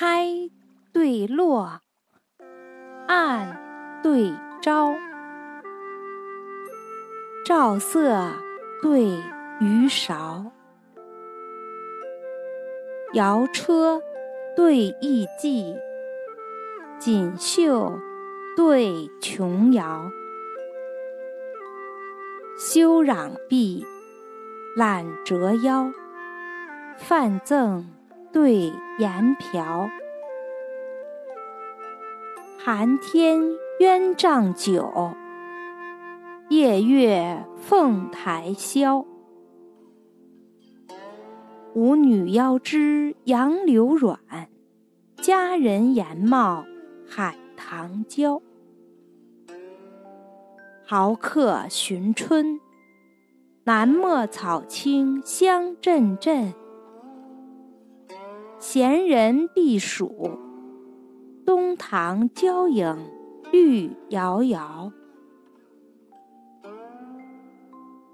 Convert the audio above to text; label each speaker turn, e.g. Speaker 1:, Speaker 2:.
Speaker 1: 开对落，暗对朝，照色对鱼勺，摇车对艺伎，锦绣对琼瑶，修攘臂，揽折腰，泛赠对言瓢。寒天鸳帐酒，夜月凤台箫。舞女腰肢杨柳软，佳人颜貌海棠娇。豪客寻春，南陌草青香阵阵。闲人避暑。东堂娇影绿遥遥。